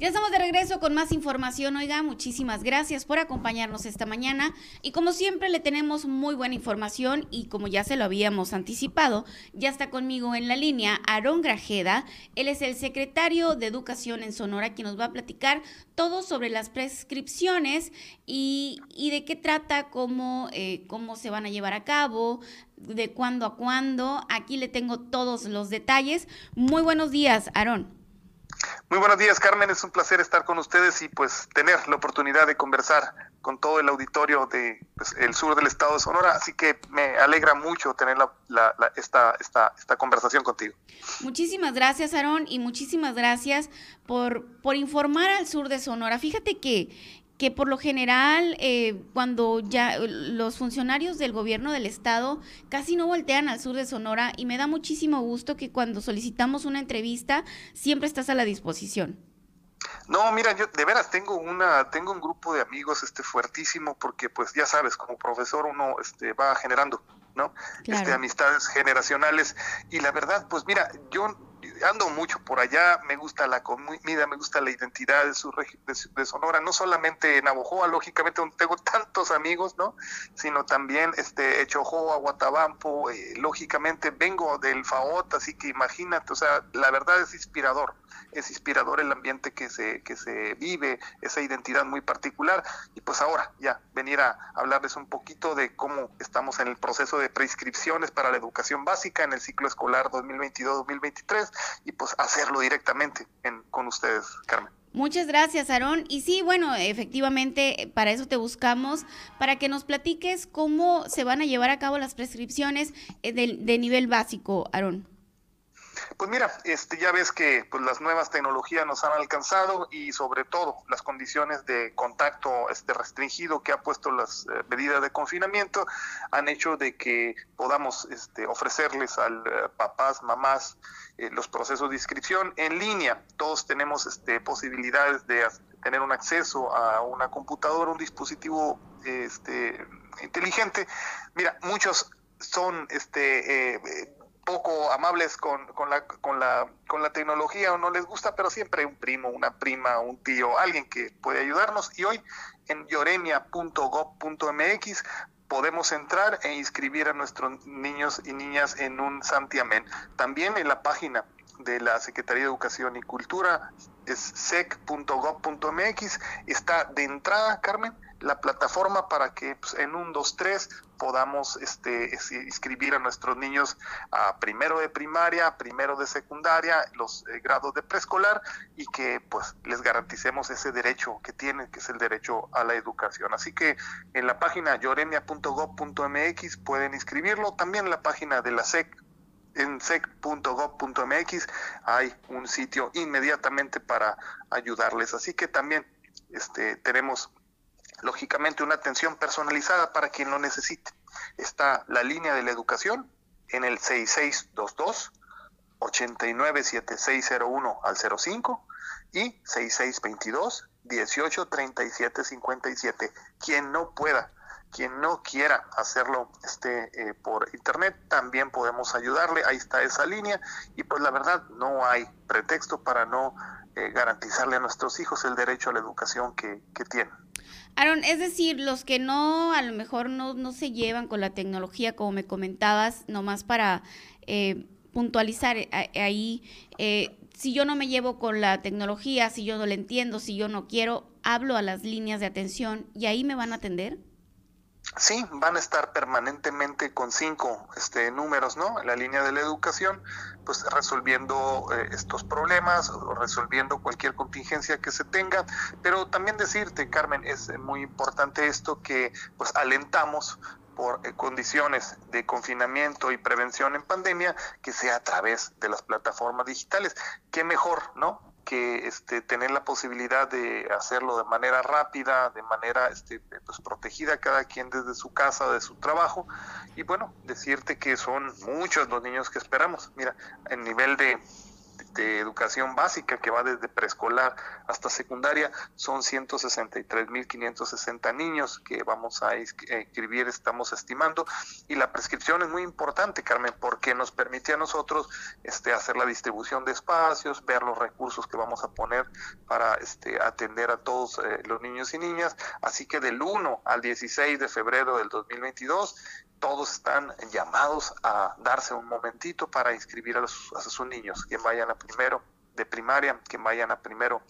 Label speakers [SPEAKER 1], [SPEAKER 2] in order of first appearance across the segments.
[SPEAKER 1] Ya estamos de regreso con más información. Oiga, muchísimas gracias por acompañarnos esta mañana. Y como siempre, le tenemos muy buena información. Y como ya se lo habíamos anticipado, ya está conmigo en la línea Aarón Grajeda. Él es el secretario de Educación en Sonora, quien nos va a platicar todo sobre las prescripciones y, de qué trata, cómo, eh, cómo se van a llevar a cabo, de cuándo a cuándo. Aquí le tengo todos los detalles. Muy buenos días, Aarón.
[SPEAKER 2] Muy buenos días, Carmen. Es un placer estar con ustedes y pues tener la oportunidad de conversar con todo el auditorio de pues, sur del estado de Sonora. Así que me alegra mucho tener la, esta, esta, esta conversación contigo.
[SPEAKER 1] Muchísimas gracias, Aarón, y muchísimas gracias por, por informar al sur de Sonora. Fíjate que que por lo general eh, cuando ya los funcionarios del gobierno del estado casi no voltean al sur de Sonora y me da muchísimo gusto que cuando solicitamos una entrevista siempre estás a la disposición.
[SPEAKER 2] No, mira, yo de veras tengo una, tengo un grupo de amigos este fuertísimo porque pues ya sabes, como profesor uno este va generando, ¿no? Este amistades generacionales y la verdad, pues mira, yo ando mucho por allá, me gusta la comida, me gusta la identidad de, su, de, Sonora, no solamente en Abojoa, lógicamente donde tengo tantos amigos, ¿no? Sino también este Echojoa, Guatabampo, eh, lógicamente vengo del FAOT, así que imagínate, o sea, la verdad es inspirador es inspirador el ambiente que se, que se vive, esa identidad muy particular. Y pues ahora ya venir a hablarles un poquito de cómo estamos en el proceso de prescripciones para la educación básica en el ciclo escolar 2022-2023 y pues hacerlo directamente con ustedes, Carmen.
[SPEAKER 1] Muchas gracias, Aarón. Y sí, bueno, efectivamente, para eso te buscamos, para que nos platiques cómo se van a llevar a cabo las prescripciones eh, de, de nivel básico, Aarón.
[SPEAKER 2] Pues mira, este, ya ves que pues, las nuevas tecnologías nos han alcanzado y sobre todo las condiciones de contacto este, restringido que ha puesto las eh, medidas de confinamiento han hecho de que podamos este, ofrecerles al eh, papás, mamás, eh, los procesos de inscripción en línea. Todos tenemos este, posibilidades de tener un acceso a una computadora, un dispositivo este, inteligente. Mira, muchos son este, poco amables con, la tecnología o no les gusta, pero siempre hay un primo, una prima, un tío, alguien que puede ayudarnos. Y hoy en lloremia.gov.mx podemos entrar e inscribir a nuestros niños y niñas en un santiamén. También en la página de la Secretaría de Educación y Cultura es sec.gov.mx está de entrada, Carmen, la plataforma para que pues, en un, dos, tres podamos este, inscribir a nuestros niños a primero de primaria, primero de secundaria, los eh, grados de preescolar y que pues les garanticemos ese derecho que tienen, que es el derecho a la educación. Así que en la página lloremia.gov.mx pueden inscribirlo, también en la página de la SEC en sec.gov.mx hay un sitio inmediatamente para ayudarles. Así que también este, tenemos lógicamente una atención personalizada para quien lo necesite. Está la línea de la educación en el 6622 897601 al 05 y 6622 183757. Quien no pueda, quien no quiera hacerlo este eh, por internet, también podemos ayudarle. Ahí está esa línea y pues la verdad no hay pretexto para no eh, garantizarle a nuestros hijos el derecho a la educación que, que tienen.
[SPEAKER 1] Aaron, es decir, los que no, a lo mejor no, no se llevan con la tecnología, como me comentabas, nomás para eh, puntualizar eh, ahí, eh, si yo no me llevo con la tecnología, si yo no la entiendo, si yo no quiero, hablo a las líneas de atención y ahí me van a atender.
[SPEAKER 2] Sí, van a estar permanentemente con cinco este, números, ¿no? En la línea de la educación, pues resolviendo eh, estos problemas o resolviendo cualquier contingencia que se tenga. Pero también decirte, Carmen, es muy importante esto que pues alentamos por eh, condiciones de confinamiento y prevención en pandemia que sea a través de las plataformas digitales. Qué mejor, ¿no? Que este, tener la posibilidad de hacerlo de manera rápida, de manera este, pues, protegida, cada quien desde su casa, de su trabajo. Y bueno, decirte que son muchos los niños que esperamos. Mira, el nivel de educación básica que va desde preescolar hasta secundaria son 163.560 niños que vamos a inscribir, estamos estimando, y la prescripción es muy importante, Carmen, porque nos permite a nosotros este, hacer la distribución de espacios, ver los recursos que vamos a poner para este, atender a todos eh, los niños y niñas, así que del 1 al 16 de febrero del 2022 todos están llamados a darse un momentito para inscribir a, sus niños, que vayan a primero de primaria, que vayan a primero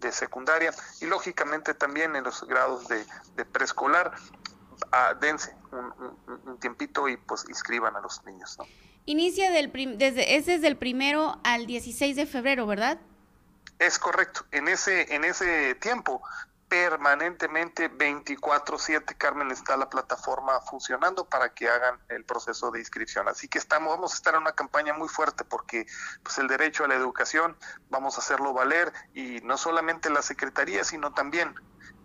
[SPEAKER 2] de secundaria y lógicamente también en los grados de, preescolar, a, dense un, tiempito y pues inscriban a los niños.
[SPEAKER 1] Inicia del desde, es desde el primero al 16 de febrero, ¿verdad?
[SPEAKER 2] Es correcto. En ese, en ese tiempo permanentemente 24/7 Carmen está la plataforma funcionando para que hagan el proceso de inscripción. Así que estamos vamos a estar en una campaña muy fuerte porque pues el derecho a la educación vamos a hacerlo valer y no solamente la secretaría, sino también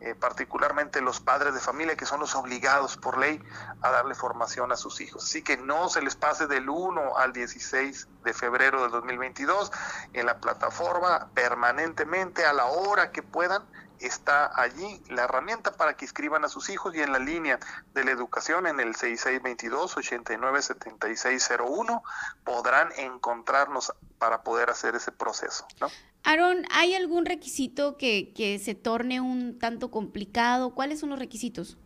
[SPEAKER 2] eh, particularmente los padres de familia que son los obligados por ley a darle formación a sus hijos. Así que no se les pase del 1 al 16 de febrero del 2022 en la plataforma permanentemente a la hora que puedan está allí la herramienta para que inscriban a sus hijos y en la línea de la educación en el 6622-897601 podrán encontrarnos para poder hacer ese proceso. ¿no?
[SPEAKER 1] Aaron, ¿hay algún requisito que, que se torne un tanto complicado? ¿Cuáles son los requisitos?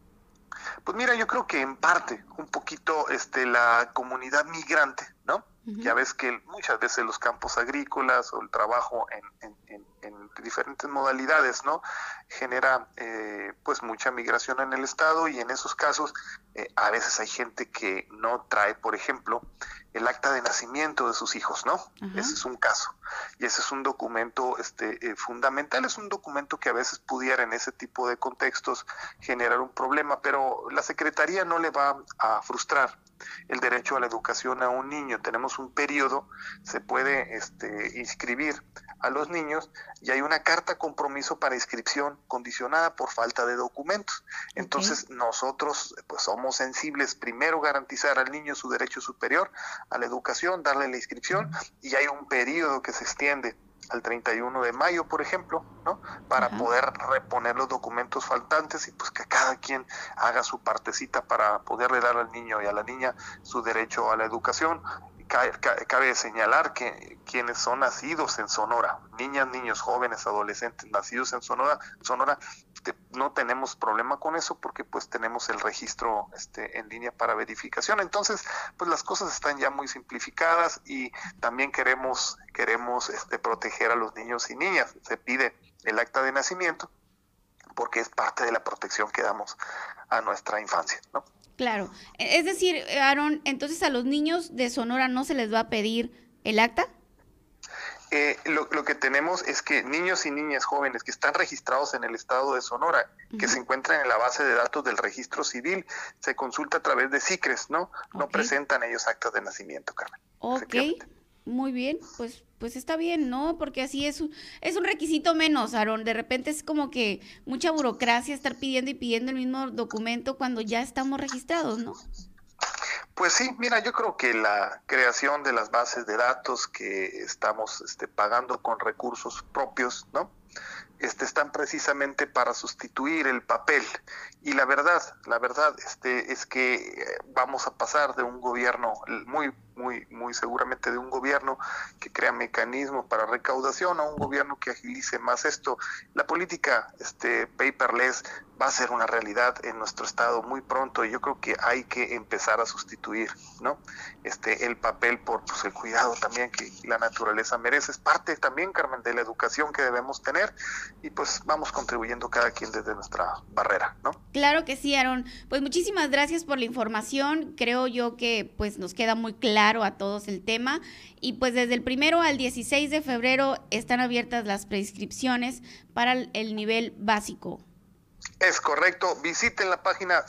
[SPEAKER 2] Pues mira, yo creo que en parte un poquito este la comunidad migrante, ¿no? Ya ves que muchas veces los campos agrícolas o el trabajo en, diferentes modalidades, ¿no? Genera eh, pues mucha migración en el estado y en esos casos eh, a veces hay gente que no trae, por ejemplo, el acta de nacimiento de sus hijos, ¿no? Ese es un caso. Y ese es un documento este, eh, fundamental, es un documento que a veces pudiera en ese tipo de contextos generar un problema, pero la Secretaría no le va a frustrar el derecho a la educación a un niño. Tenemos un periodo, se puede este, inscribir a los niños y hay una carta compromiso para inscripción condicionada por falta de documentos. Entonces nosotros pues somos sensibles primero garantizar al niño su derecho superior a la educación, darle la inscripción y hay un periodo que se extiende al 31 de mayo, por ejemplo, ¿no? Para poder reponer los documentos faltantes y pues que cada quien haga su partecita para poderle dar al niño y a la niña su derecho a la educación. Cabe señalar que quienes son nacidos en Sonora, niñas, niños, jóvenes, adolescentes nacidos en Sonora, Sonora no tenemos problema con eso porque pues tenemos el registro este, en línea para verificación. Entonces, pues las cosas están ya muy simplificadas y también queremos queremos este, proteger a los niños y niñas. Se pide el acta de nacimiento porque es parte de la protección que damos a nuestra infancia, ¿no?
[SPEAKER 1] Claro. Es decir, Aaron, entonces a los niños de Sonora no se les va a pedir el acta?
[SPEAKER 2] Eh, lo, que tenemos es que niños y niñas jóvenes que están registrados en el estado de Sonora, que se encuentran en la base de datos del registro civil, se consulta a través de CICRES, ¿no? No presentan ellos actas de nacimiento, Carmen.
[SPEAKER 1] Ok, muy bien, pues pues está bien, ¿no? Porque así es un, es un requisito menos, Aaron. De repente es como que mucha burocracia estar pidiendo y pidiendo el mismo documento cuando ya estamos registrados, ¿no?
[SPEAKER 2] Pues sí, mira, yo creo que la creación de las bases de datos que estamos este, pagando con recursos propios, ¿no? Este, están precisamente para sustituir el papel. Y la verdad, la verdad este, es que eh, vamos a pasar de un gobierno muy muy, muy seguramente de un gobierno que crea mecanismos para recaudación a un gobierno que agilice más esto. La política este, paperless va a ser una realidad en nuestro estado muy pronto y yo creo que hay que empezar a sustituir ¿no? este, el papel por pues, el cuidado también que la naturaleza merece. Es parte también, Carmen, de la educación que debemos tener y pues vamos contribuyendo cada quien desde nuestra barrera. ¿no?
[SPEAKER 1] Claro que sí, Aaron. Pues muchísimas gracias por la información. Creo yo que pues nos queda muy claro a todos el tema. Y pues desde el primero al 16 de febrero están abiertas las prescripciones para el nivel básico.
[SPEAKER 2] Es correcto. Visiten la página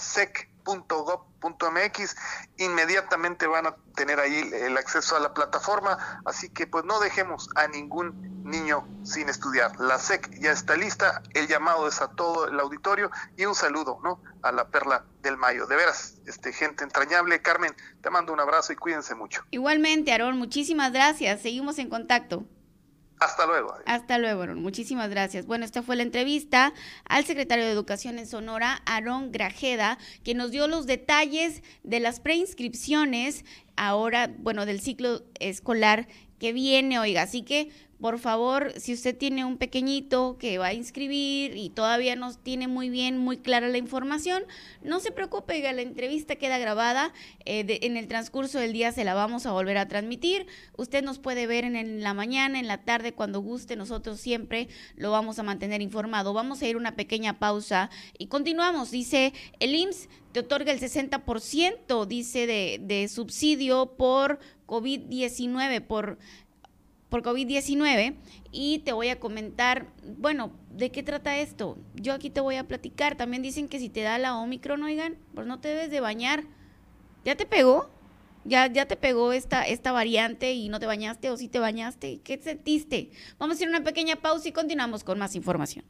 [SPEAKER 2] sec.gov.mx. Inmediatamente van a tener ahí el acceso a la plataforma. Así que pues no dejemos a ningún niño sin estudiar. La SEC ya está lista, el llamado es a todo el auditorio y un saludo, ¿no? A la perla del mayo. De veras, este gente entrañable, Carmen, te mando un abrazo y cuídense mucho.
[SPEAKER 1] Igualmente, Aarón, muchísimas gracias. Seguimos en contacto.
[SPEAKER 2] Hasta luego.
[SPEAKER 1] Hasta luego, muchísimas gracias. Bueno, esta fue la entrevista al secretario de Educación en Sonora, Aarón Grajeda, que nos dio los detalles de las preinscripciones ahora, bueno, del ciclo escolar que viene, oiga, así que por favor, si usted tiene un pequeñito que va a inscribir y todavía no tiene muy bien, muy clara la información, no se preocupe, la entrevista queda grabada. Eh, en el transcurso del día se la vamos a volver a transmitir. Usted nos puede ver en, la mañana, en la tarde, cuando guste. Nosotros siempre lo vamos a mantener informado. Vamos a ir una pequeña pausa y continuamos. Dice el IMSS te otorga el 60%, dice, de, de subsidio por COVID-19, por por COVID-19 y te voy a comentar, bueno, ¿de qué trata esto? Yo aquí te voy a platicar. También dicen que si te da la Omicron, oigan, pues no te debes de bañar. ¿Ya te pegó? ¿Ya, ya te pegó esta, esta variante y no te bañaste o si te bañaste? ¿Qué sentiste? Vamos a hacer una pequeña pausa y continuamos con más información.